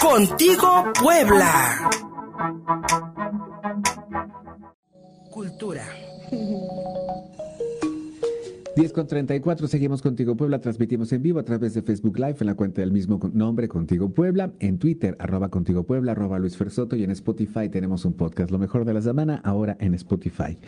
Contigo Puebla. Cultura. 10 con 34, seguimos contigo Puebla, transmitimos en vivo a través de Facebook Live en la cuenta del mismo nombre, Contigo Puebla, en Twitter, arroba Contigo Puebla, arroba Luis Fersoto y en Spotify tenemos un podcast, lo mejor de la semana, ahora en Spotify.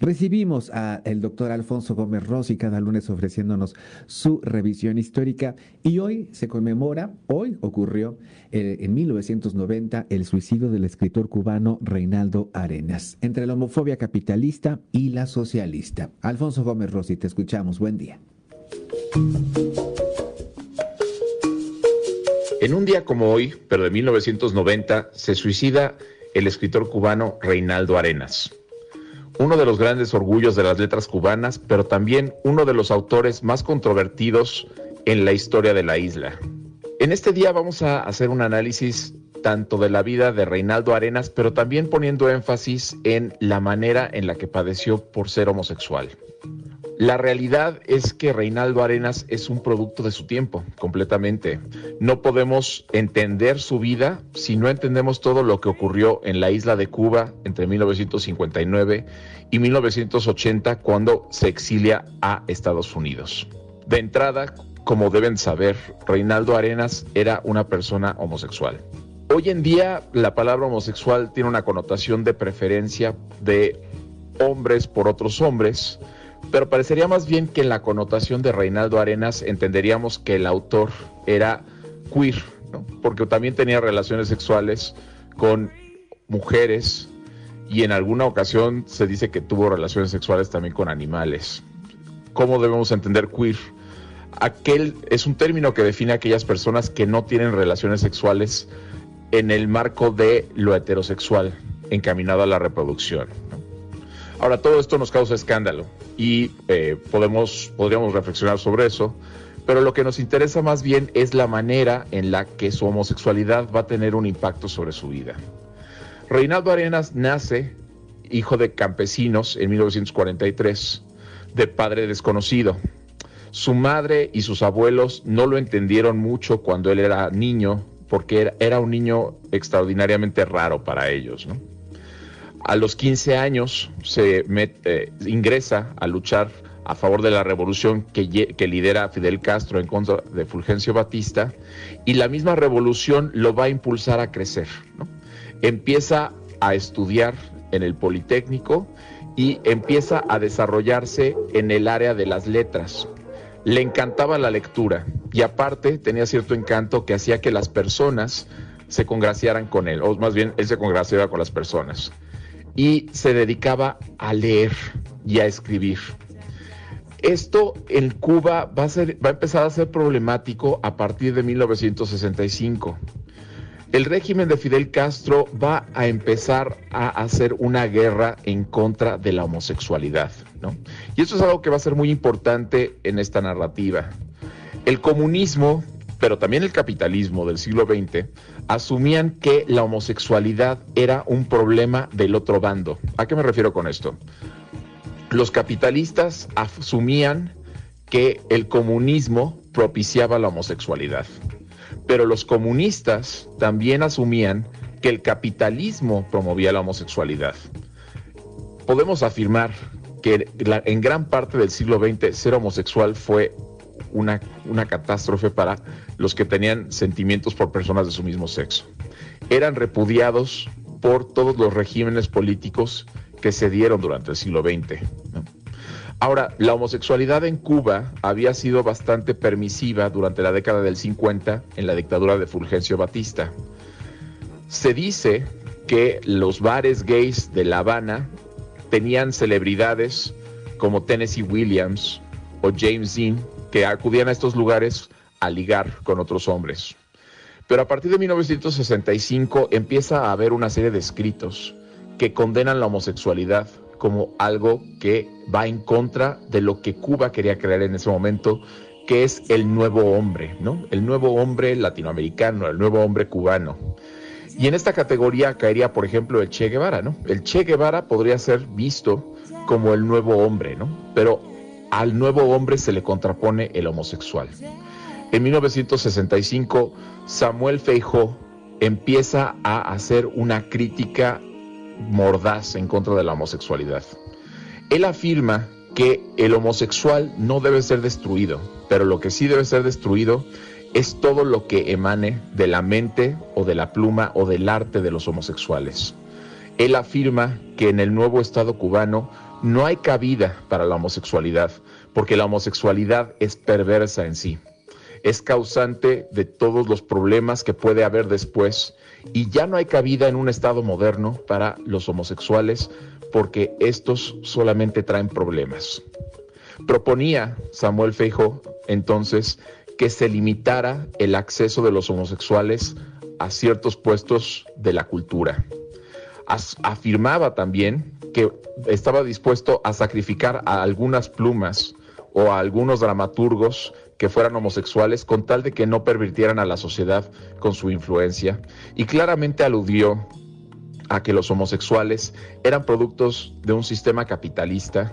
Recibimos a el doctor Alfonso Gómez Rossi cada lunes ofreciéndonos su revisión histórica y hoy se conmemora, hoy ocurrió eh, en 1990 el suicidio del escritor cubano Reinaldo Arenas, entre la homofobia capitalista y la socialista. Alfonso Gómez Rossi, te escucho Buen día. En un día como hoy, pero de 1990, se suicida el escritor cubano Reinaldo Arenas, uno de los grandes orgullos de las letras cubanas, pero también uno de los autores más controvertidos en la historia de la isla. En este día vamos a hacer un análisis tanto de la vida de Reinaldo Arenas, pero también poniendo énfasis en la manera en la que padeció por ser homosexual. La realidad es que Reinaldo Arenas es un producto de su tiempo, completamente. No podemos entender su vida si no entendemos todo lo que ocurrió en la isla de Cuba entre 1959 y 1980 cuando se exilia a Estados Unidos. De entrada, como deben saber, Reinaldo Arenas era una persona homosexual. Hoy en día la palabra homosexual tiene una connotación de preferencia de hombres por otros hombres, pero parecería más bien que en la connotación de Reinaldo Arenas entenderíamos que el autor era queer, porque también tenía relaciones sexuales con mujeres y en alguna ocasión se dice que tuvo relaciones sexuales también con animales. ¿Cómo debemos entender queer? Aquel es un término que define a aquellas personas que no tienen relaciones sexuales en el marco de lo heterosexual encaminado a la reproducción. Ahora, todo esto nos causa escándalo y eh, podemos, podríamos reflexionar sobre eso, pero lo que nos interesa más bien es la manera en la que su homosexualidad va a tener un impacto sobre su vida. Reinaldo Arenas nace hijo de campesinos en 1943, de padre desconocido. Su madre y sus abuelos no lo entendieron mucho cuando él era niño, porque era, un niño extraordinariamente raro para ellos. ¿no? A los 15 años se mete, ingresa a luchar a favor de la revolución que, lidera Fidel Castro en contra de Fulgencio Batista y la misma revolución lo va a impulsar a crecer. Empieza a estudiar en el Politécnico y empieza a desarrollarse en el área de las letras. Le encantaba la lectura y aparte tenía cierto encanto que hacía que las personas se congraciaran con él, o más bien él se congraciaba con las personas y se dedicaba a leer y a escribir. Esto en Cuba va a, ser, va a empezar a ser problemático a partir de 1965. El régimen de Fidel Castro va a empezar a hacer una guerra en contra de la homosexualidad. ¿no? Y eso es algo que va a ser muy importante en esta narrativa. El comunismo pero también el capitalismo del siglo XX, asumían que la homosexualidad era un problema del otro bando. ¿A qué me refiero con esto? Los capitalistas asumían que el comunismo propiciaba la homosexualidad, pero los comunistas también asumían que el capitalismo promovía la homosexualidad. Podemos afirmar que en gran parte del siglo XX ser homosexual fue una, una catástrofe para los que tenían sentimientos por personas de su mismo sexo. Eran repudiados por todos los regímenes políticos que se dieron durante el siglo XX. Ahora, la homosexualidad en Cuba había sido bastante permisiva durante la década del 50 en la dictadura de Fulgencio Batista. Se dice que los bares gays de La Habana tenían celebridades como Tennessee Williams o James Dean que acudían a estos lugares a ligar con otros hombres. Pero a partir de 1965 empieza a haber una serie de escritos que condenan la homosexualidad como algo que va en contra de lo que Cuba quería crear en ese momento, que es el nuevo hombre, ¿no? El nuevo hombre latinoamericano, el nuevo hombre cubano. Y en esta categoría caería, por ejemplo, el Che Guevara, ¿no? El Che Guevara podría ser visto como el nuevo hombre, ¿no? Pero al nuevo hombre se le contrapone el homosexual. en 1965 Samuel Feijó empieza a hacer una crítica mordaz en contra de la homosexualidad. Él afirma que el homosexual no debe ser destruido, pero lo que sí debe ser destruido es todo lo que emane de la mente o de la pluma o del arte de los homosexuales. Él afirma que en el nuevo Estado cubano no hay cabida para la homosexualidad, porque la homosexualidad es perversa en sí, es causante de todos los problemas que puede haber después y ya no hay cabida en un Estado moderno para los homosexuales porque estos solamente traen problemas. Proponía Samuel Feijo entonces que se limitara el acceso de los homosexuales a ciertos puestos de la cultura. Afirmaba también que estaba dispuesto a sacrificar a algunas plumas o a algunos dramaturgos que fueran homosexuales con tal de que no pervirtieran a la sociedad con su influencia y claramente aludió a que los homosexuales eran productos de un sistema capitalista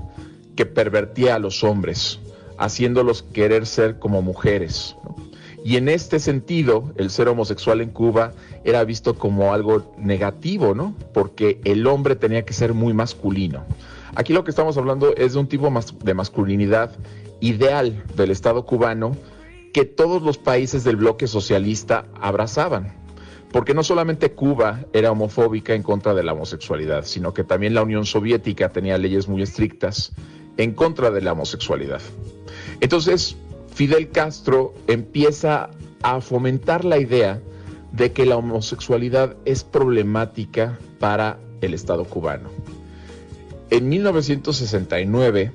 que pervertía a los hombres haciéndolos querer ser como mujeres. Y en este sentido, el ser homosexual en Cuba era visto como algo negativo, ¿no? Porque el hombre tenía que ser muy masculino. Aquí lo que estamos hablando es de un tipo de masculinidad ideal del Estado cubano que todos los países del bloque socialista abrazaban. Porque no solamente Cuba era homofóbica en contra de la homosexualidad, sino que también la Unión Soviética tenía leyes muy estrictas en contra de la homosexualidad. Entonces, Fidel Castro empieza a fomentar la idea de que la homosexualidad es problemática para el Estado cubano. En 1969,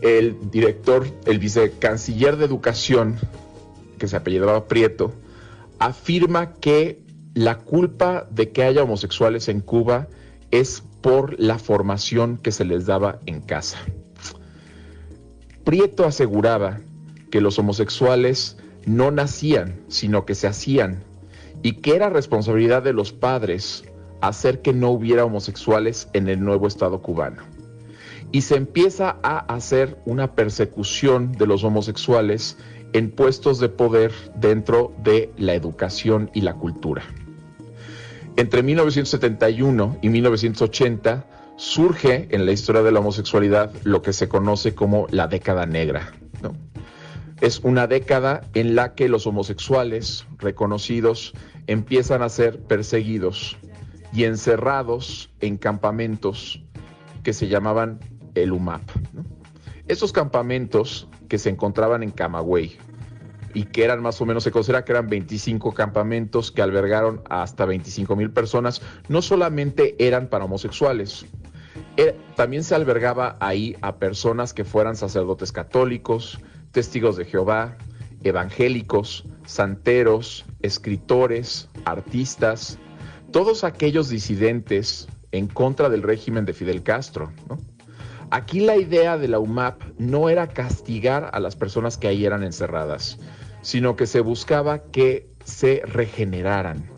el director, el vicecanciller de Educación, que se apellidaba Prieto, afirma que la culpa de que haya homosexuales en Cuba es por la formación que se les daba en casa. Prieto aseguraba que los homosexuales no nacían, sino que se hacían, y que era responsabilidad de los padres hacer que no hubiera homosexuales en el nuevo Estado cubano. Y se empieza a hacer una persecución de los homosexuales en puestos de poder dentro de la educación y la cultura. Entre 1971 y 1980, surge en la historia de la homosexualidad lo que se conoce como la década negra. Es una década en la que los homosexuales reconocidos empiezan a ser perseguidos y encerrados en campamentos que se llamaban el UMAP. Esos campamentos que se encontraban en Camagüey, y que eran más o menos, se considera que eran 25 campamentos que albergaron hasta 25 mil personas, no solamente eran para homosexuales, también se albergaba ahí a personas que fueran sacerdotes católicos, testigos de Jehová, evangélicos, santeros, escritores, artistas, todos aquellos disidentes en contra del régimen de Fidel Castro. Aquí la idea de la UMAP no era castigar a las personas que ahí eran encerradas, sino que se buscaba que se regeneraran,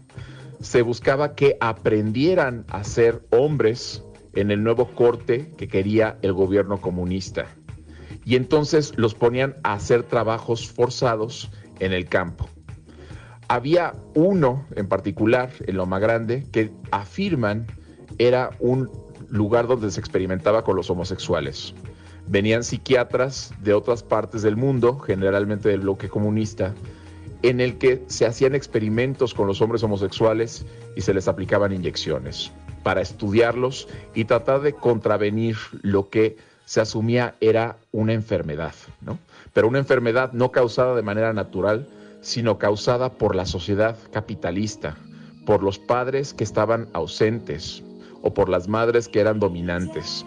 se buscaba que aprendieran a ser hombres en el nuevo corte que quería el gobierno comunista. Y entonces los ponían a hacer trabajos forzados en el campo. Había uno en particular, en Loma Grande, que afirman era un lugar donde se experimentaba con los homosexuales venían psiquiatras de otras partes del mundo, generalmente del bloque comunista, en el que se hacían experimentos con los hombres homosexuales y se les aplicaban inyecciones para estudiarlos y tratar de contravenir lo que se asumía era una enfermedad, ¿no? Pero una enfermedad no causada de manera natural, sino causada por la sociedad capitalista, por los padres que estaban ausentes o por las madres que eran dominantes.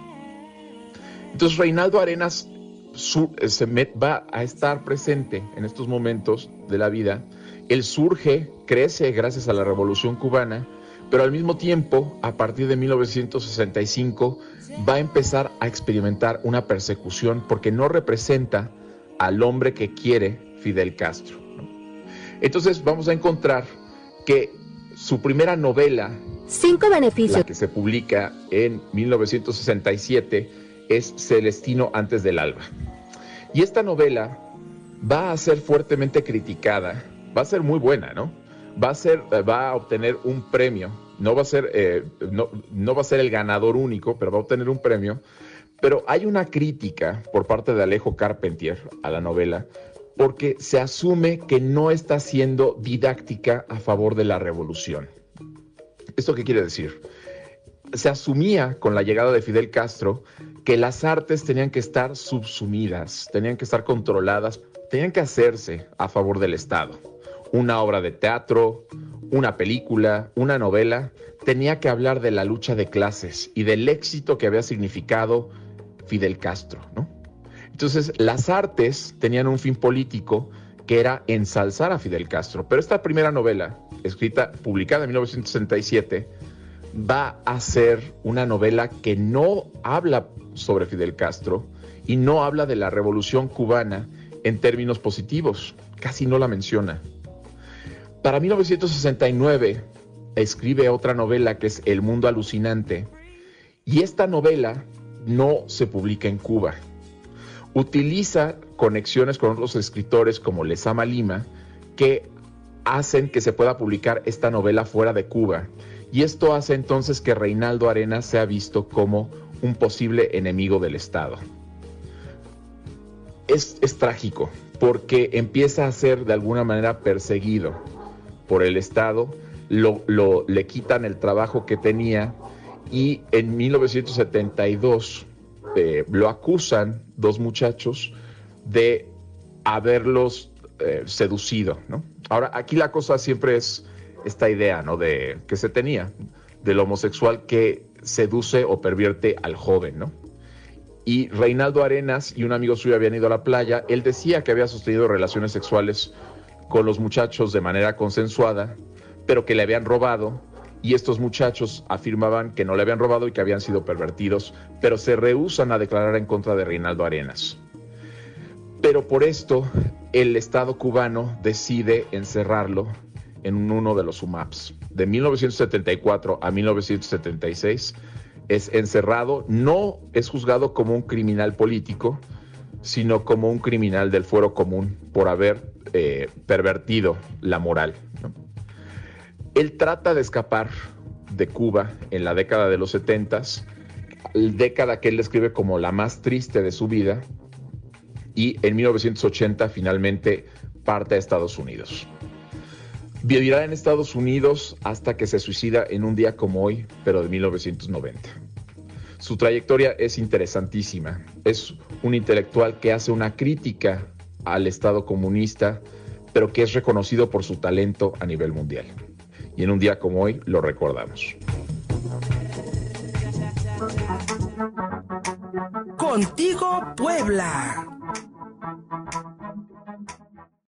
Entonces Reinaldo Arenas eh, se va a estar presente en estos momentos de la vida. Él surge, crece gracias a la Revolución cubana, pero al mismo tiempo, a partir de 1965, va a empezar a experimentar una persecución porque no representa al hombre que quiere Fidel Castro. Entonces vamos a encontrar que su primera novela, Cinco beneficios, la que se publica en 1967, es Celestino antes del alba. Y esta novela va a ser fuertemente criticada, va a ser muy buena, ¿no? Va a, ser, va a obtener un premio, no va a ser, eh, no, no va a ser el ganador único, pero va a obtener un premio. Pero hay una crítica por parte de Alejo Carpentier a la novela porque se asume que no está siendo didáctica a favor de la revolución. ¿Esto qué quiere decir? Se asumía con la llegada de Fidel Castro que las artes tenían que estar subsumidas, tenían que estar controladas, tenían que hacerse a favor del Estado. Una obra de teatro, una película, una novela, tenía que hablar de la lucha de clases y del éxito que había significado Fidel Castro, ¿no? Entonces, las artes tenían un fin político que era ensalzar a Fidel Castro. Pero esta primera novela, escrita, publicada en 1967, va a ser una novela que no habla sobre Fidel Castro y no habla de la revolución cubana en términos positivos, casi no la menciona. Para 1969 escribe otra novela que es El Mundo Alucinante y esta novela no se publica en Cuba utiliza conexiones con otros escritores como Lezama Lima que hacen que se pueda publicar esta novela fuera de Cuba. Y esto hace entonces que Reinaldo Arenas sea visto como un posible enemigo del Estado. Es, trágico porque empieza a ser de alguna manera perseguido por el Estado, lo, le quitan el trabajo que tenía y en 1972 eh, lo acusan dos muchachos de haberlos eh, seducido, ¿no? Ahora, aquí la cosa siempre es esta idea, ¿no? De que se tenía del homosexual que seduce o pervierte al joven, ¿no? Y Reinaldo Arenas y un amigo suyo habían ido a la playa. Él decía que había sostenido relaciones sexuales con los muchachos de manera consensuada, pero que le habían robado y estos muchachos afirmaban que no le habían robado y que habían sido pervertidos, pero se rehusan a declarar en contra de Reinaldo Arenas. Pero por esto el Estado cubano decide encerrarlo en uno de los UMAPs. De 1974 a 1976 es encerrado, no es juzgado como un criminal político, sino como un criminal del fuero común por haber eh, pervertido la moral. Él trata de escapar de Cuba en la década de los 70, década que él describe como la más triste de su vida, y en 1980 finalmente parte a Estados Unidos. Vivirá en Estados Unidos hasta que se suicida en un día como hoy, pero de 1990. Su trayectoria es interesantísima. Es un intelectual que hace una crítica al Estado comunista, pero que es reconocido por su talento a nivel mundial y en un día como hoy lo recordamos. Contigo Puebla.